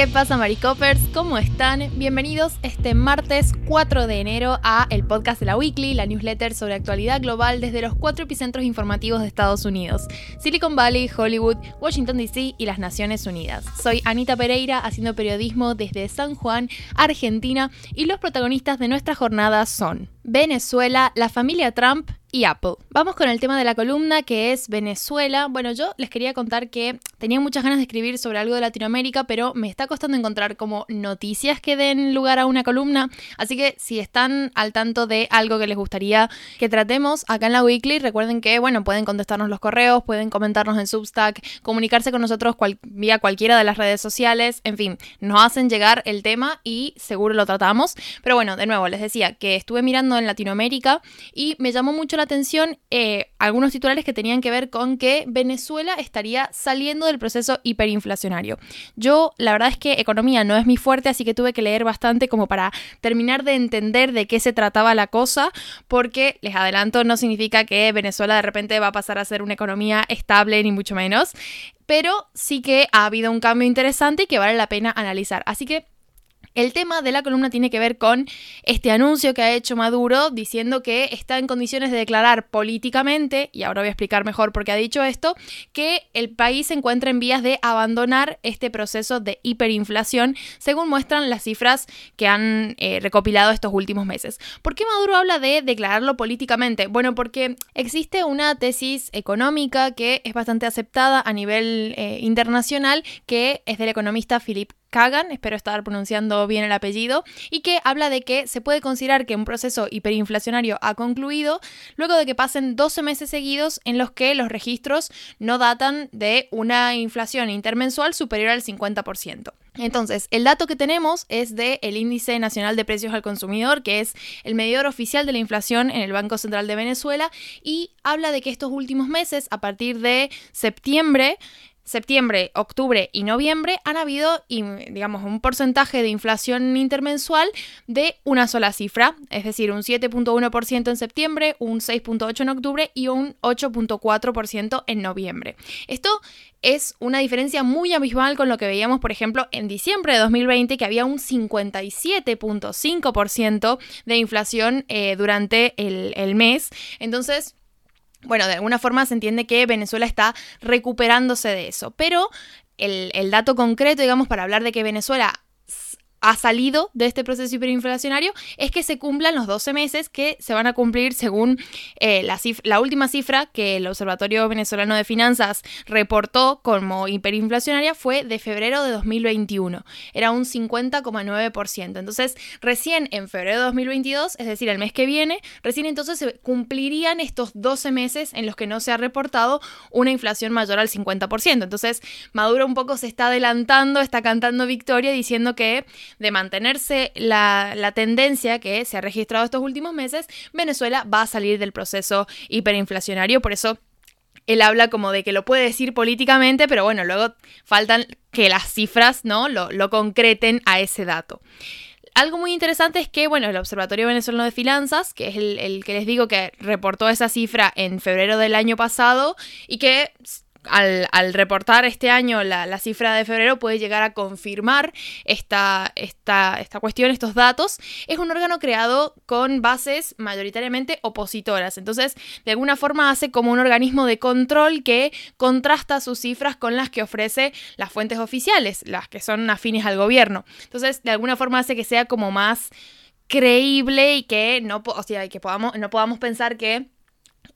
¿Qué pasa, Maricoppers? ¿Cómo están? Bienvenidos este martes 4 de enero a el podcast de la Weekly, la newsletter sobre actualidad global desde los cuatro epicentros informativos de Estados Unidos: Silicon Valley, Hollywood, Washington DC y las Naciones Unidas. Soy Anita Pereira, haciendo periodismo desde San Juan, Argentina, y los protagonistas de nuestra jornada son Venezuela, la familia Trump y Apple. Vamos con el tema de la columna que es Venezuela. Bueno, yo les quería contar que tenía muchas ganas de escribir sobre algo de Latinoamérica, pero me está costando encontrar como noticias que den lugar a una columna. Así que si están al tanto de algo que les gustaría que tratemos acá en la Weekly, recuerden que, bueno, pueden contestarnos los correos, pueden comentarnos en Substack, comunicarse con nosotros vía cualquiera de las redes sociales, en fin, nos hacen llegar el tema y seguro lo tratamos. Pero bueno, de nuevo, les decía que estuve mirando en Latinoamérica y me llamó mucho la atención eh, algunos titulares que tenían que ver con que Venezuela estaría saliendo del proceso hiperinflacionario. Yo, la verdad es que economía no es mi fuerte, así que tuve que leer bastante como para terminar de entender de qué se trataba la cosa, porque les adelanto, no significa que Venezuela de repente va a pasar a ser una economía estable, ni mucho menos, pero sí que ha habido un cambio interesante y que vale la pena analizar. Así que el tema de la columna tiene que ver con este anuncio que ha hecho Maduro diciendo que está en condiciones de declarar políticamente, y ahora voy a explicar mejor por qué ha dicho esto, que el país se encuentra en vías de abandonar este proceso de hiperinflación, según muestran las cifras que han eh, recopilado estos últimos meses. ¿Por qué Maduro habla de declararlo políticamente? Bueno, porque existe una tesis económica que es bastante aceptada a nivel eh, internacional, que es del economista Philip Kagan, espero estar pronunciando bien el apellido, y que habla de que se puede considerar que un proceso hiperinflacionario ha concluido luego de que pasen 12 meses seguidos en los que los registros no datan de una inflación intermensual superior al 50%. Entonces, el dato que tenemos es del el Índice Nacional de Precios al Consumidor, que es el medidor oficial de la inflación en el Banco Central de Venezuela, y habla de que estos últimos meses, a partir de septiembre, septiembre, octubre y noviembre han habido, digamos, un porcentaje de inflación intermensual de una sola cifra, es decir, un 7.1% en septiembre, un 6.8% en octubre y un 8.4% en noviembre. Esto es una diferencia muy abismal con lo que veíamos, por ejemplo, en diciembre de 2020, que había un 57.5% de inflación eh, durante el, el mes. Entonces, bueno, de alguna forma se entiende que Venezuela está recuperándose de eso, pero el, el, dato concreto, digamos, para hablar de que Venezuela ha salido de este proceso hiperinflacionario es que se cumplan los 12 meses que se van a cumplir según eh, la, última cifra que el Observatorio Venezolano de Finanzas reportó como hiperinflacionaria fue de febrero de 2021. Era un 50,9%. Entonces, recién en febrero de 2022, es decir, el mes que viene, recién entonces se cumplirían estos 12 meses en los que no se ha reportado una inflación mayor al 50%. Entonces, Maduro un poco se está adelantando, está cantando victoria diciendo que de mantenerse la, tendencia que se ha registrado estos últimos meses, Venezuela va a salir del proceso hiperinflacionario. Por eso él habla como de que lo puede decir políticamente, pero bueno, luego faltan que las cifras ¿no? lo, concreten a ese dato. Algo muy interesante es que, bueno, el Observatorio Venezolano de Finanzas, que es el que les digo que reportó esa cifra en febrero del año pasado y que al, reportar este año la, cifra de febrero puede llegar a confirmar esta, esta, esta, cuestión, estos datos, es un órgano creado con bases mayoritariamente opositoras. Entonces, de alguna forma hace como un organismo de control que contrasta sus cifras con las que ofrece las fuentes oficiales, las que son afines al gobierno. Entonces, de alguna forma hace que sea como más creíble y que no, o sea, que podamos, no podamos pensar que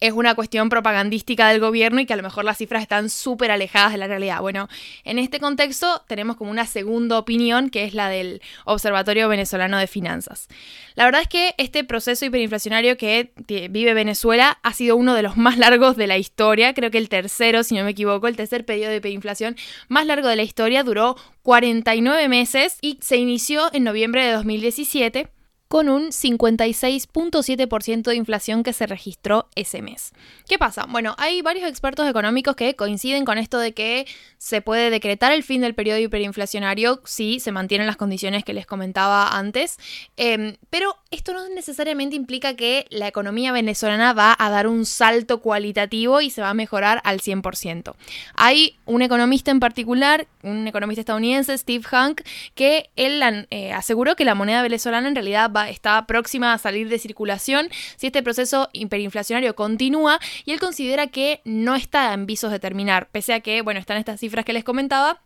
es una cuestión propagandística del gobierno y que a lo mejor las cifras están súper alejadas de la realidad. Bueno, en este contexto tenemos como una segunda opinión que es la del Observatorio Venezolano de Finanzas. La verdad es que este proceso hiperinflacionario que vive Venezuela ha sido uno de los más largos de la historia, creo que el tercero, si no me equivoco, el tercer periodo de hiperinflación más largo de la historia, duró 49 meses y se inició en noviembre de 2017 con un 56.7% de inflación que se registró ese mes. ¿Qué pasa? Bueno, hay varios expertos económicos que coinciden con esto de que se puede decretar el fin del periodo hiperinflacionario si se mantienen las condiciones que les comentaba antes, em, pero esto no necesariamente implica que la economía venezolana va a dar un salto cualitativo y se va a mejorar al 100%. Hay un economista en particular, un economista estadounidense, Steve Hank, que él eh, aseguró que la moneda venezolana en realidad va, está próxima a salir de circulación si este proceso hiperinflacionario continúa y él considera que no está en visos de terminar, pese a que, bueno, están estas cifras que les comentaba,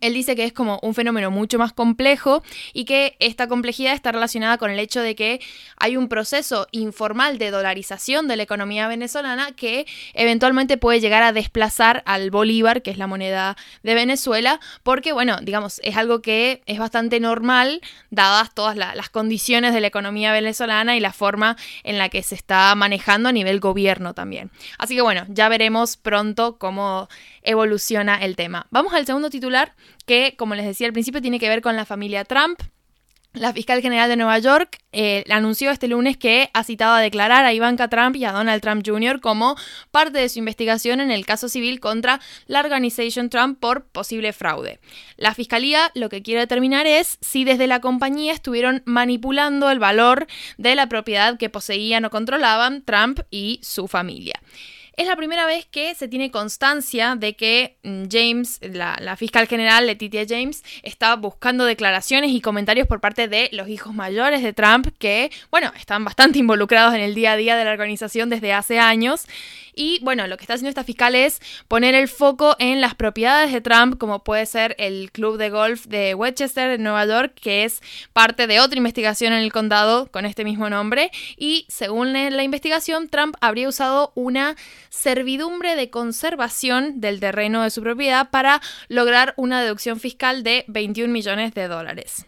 él dice que es como un fenómeno mucho más complejo y que esta complejidad está relacionada con el hecho de que hay un proceso informal de dolarización de la economía venezolana que eventualmente puede llegar a desplazar al bolívar, que es la moneda de Venezuela, porque bueno, digamos, es algo que es bastante normal dadas todas las condiciones de la economía venezolana y la forma en la que se está manejando a nivel gobierno también. Así que bueno, ya veremos pronto cómo evoluciona el tema. Vamos al segundo titular que, como les decía al principio, tiene que ver con la familia Trump. La fiscal general de Nueva York eh, anunció este lunes que ha citado a declarar a Ivanka Trump y a Donald Trump Jr. como parte de su investigación en el caso civil contra la Organization Trump por posible fraude. La fiscalía lo que quiere determinar es si desde la compañía estuvieron manipulando el valor de la propiedad que poseían o controlaban Trump y su familia. Es la primera vez que se tiene constancia de que mm, James, la, fiscal general Letitia James, está buscando declaraciones y comentarios por parte de los hijos mayores de Trump que, bueno, están bastante involucrados en el día a día de la organización desde hace años. Y bueno, lo que está haciendo esta fiscal es poner el foco en las propiedades de Trump, como puede ser el club de golf de Westchester en Nueva York, que es parte de otra investigación en el condado con este mismo nombre. Y según la investigación, Trump habría usado una servidumbre de conservación del terreno de su propiedad para lograr una deducción fiscal de 21 millones de dólares.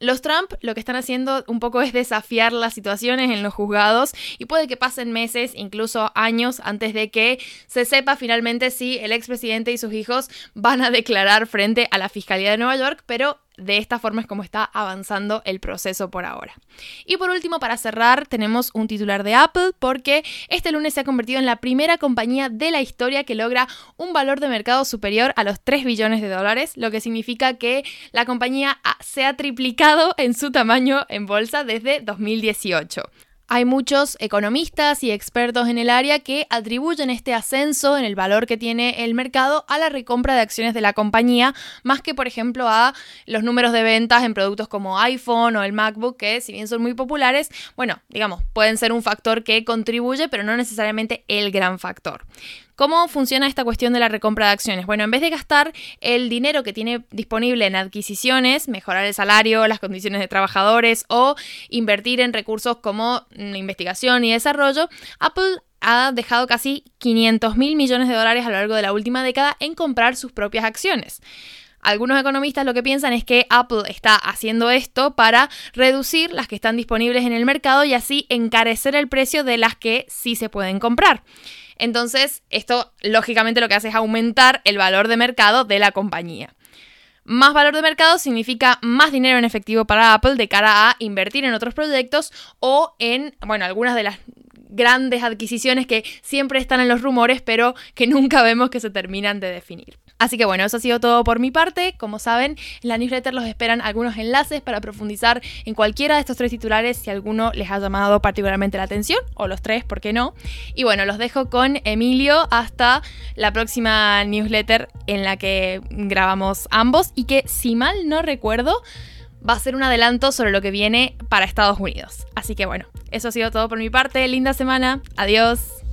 Los Trump lo que están haciendo un poco es desafiar las situaciones en los juzgados y puede que pasen meses, incluso años, antes de que se sepa finalmente si el expresidente y sus hijos van a declarar frente a la Fiscalía de Nueva York, pero de esta forma es como está avanzando el proceso por ahora. Y por último, para cerrar, tenemos un titular de Apple porque este lunes se ha convertido en la primera compañía de la historia que logra un valor de mercado superior a los 3 billones de dólares, lo que significa que la compañía se ha triplicado en su tamaño en bolsa desde 2018. Hay muchos economistas y expertos en el área que atribuyen este ascenso en el valor que tiene el mercado a la recompra de acciones de la compañía, más que por ejemplo a los números de ventas en productos como iPhone o el MacBook, que si bien son muy populares, bueno, digamos, pueden ser un factor que contribuye, pero no necesariamente el gran factor. ¿Cómo funciona esta cuestión de la recompra de acciones? Bueno, en vez de gastar el dinero que tiene disponible en adquisiciones, mejorar el salario, las condiciones de trabajadores o invertir en recursos como mm, investigación y desarrollo, Apple ha dejado casi 500 mil millones de dólares a lo largo de la última década en comprar sus propias acciones. Algunos economistas lo que piensan es que Apple está haciendo esto para reducir las que están disponibles en el mercado y así encarecer el precio de las que sí se pueden comprar. Entonces, esto lógicamente lo que hace es aumentar el valor de mercado de la compañía. Más valor de mercado significa más dinero en efectivo para Apple de cara a invertir en otros proyectos o en, bueno, algunas de las grandes adquisiciones que siempre están en los rumores, pero que nunca vemos que se terminan de definir. Así que bueno, eso ha sido todo por mi parte. Como saben, en la newsletter los esperan algunos enlaces para profundizar en cualquiera de estos tres titulares si alguno les ha llamado particularmente la atención, o los tres, ¿por qué no? Y bueno, los dejo con Emilio hasta la próxima newsletter en la que grabamos ambos y que, si mal no recuerdo, va a ser un adelanto sobre lo que viene para Estados Unidos. Así que bueno, eso ha sido todo por mi parte. Linda semana. Adiós.